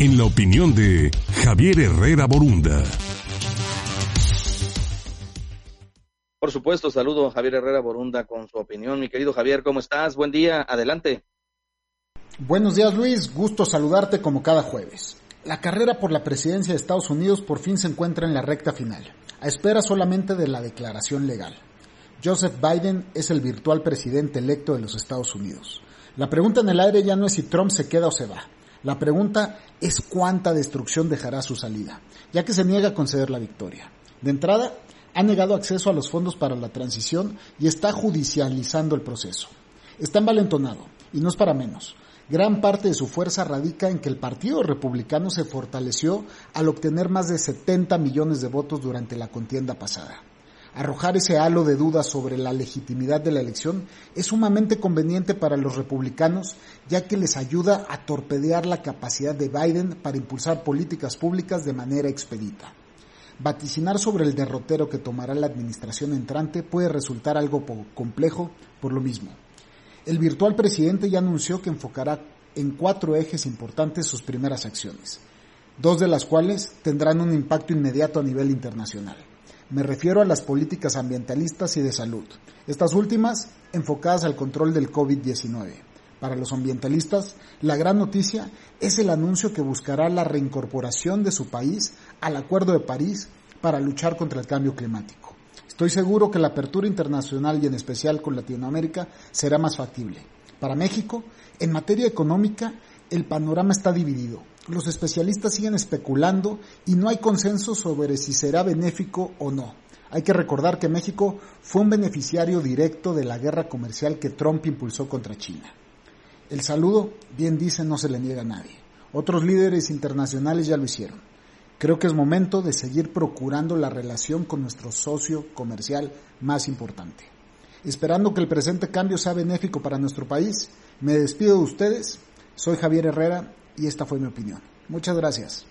en la opinión de Javier Herrera Borunda. Por supuesto, saludo a Javier Herrera Borunda con su opinión. Mi querido Javier, ¿cómo estás? Buen día, adelante. Buenos días Luis, gusto saludarte como cada jueves. La carrera por la presidencia de Estados Unidos por fin se encuentra en la recta final, a espera solamente de la declaración legal. Joseph Biden es el virtual presidente electo de los Estados Unidos. La pregunta en el aire ya no es si Trump se queda o se va. La pregunta es cuánta destrucción dejará su salida, ya que se niega a conceder la victoria. De entrada, ha negado acceso a los fondos para la transición y está judicializando el proceso. Está envalentonado, y no es para menos. Gran parte de su fuerza radica en que el Partido Republicano se fortaleció al obtener más de 70 millones de votos durante la contienda pasada. Arrojar ese halo de dudas sobre la legitimidad de la elección es sumamente conveniente para los republicanos, ya que les ayuda a torpedear la capacidad de Biden para impulsar políticas públicas de manera expedita. Vaticinar sobre el derrotero que tomará la administración entrante puede resultar algo complejo por lo mismo. El virtual presidente ya anunció que enfocará en cuatro ejes importantes sus primeras acciones, dos de las cuales tendrán un impacto inmediato a nivel internacional. Me refiero a las políticas ambientalistas y de salud, estas últimas enfocadas al control del COVID-19. Para los ambientalistas, la gran noticia es el anuncio que buscará la reincorporación de su país al Acuerdo de París para luchar contra el cambio climático. Estoy seguro que la apertura internacional y en especial con Latinoamérica será más factible. Para México, en materia económica, el panorama está dividido los especialistas siguen especulando y no hay consenso sobre si será benéfico o no. Hay que recordar que México fue un beneficiario directo de la guerra comercial que Trump impulsó contra China. El saludo, bien dice, no se le niega a nadie. Otros líderes internacionales ya lo hicieron. Creo que es momento de seguir procurando la relación con nuestro socio comercial más importante. Esperando que el presente cambio sea benéfico para nuestro país, me despido de ustedes. Soy Javier Herrera y esta fue mi opinión. Muchas gracias.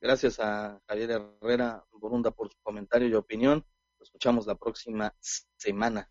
Gracias a Javier Herrera Borunda por su comentario y opinión. Lo escuchamos la próxima semana.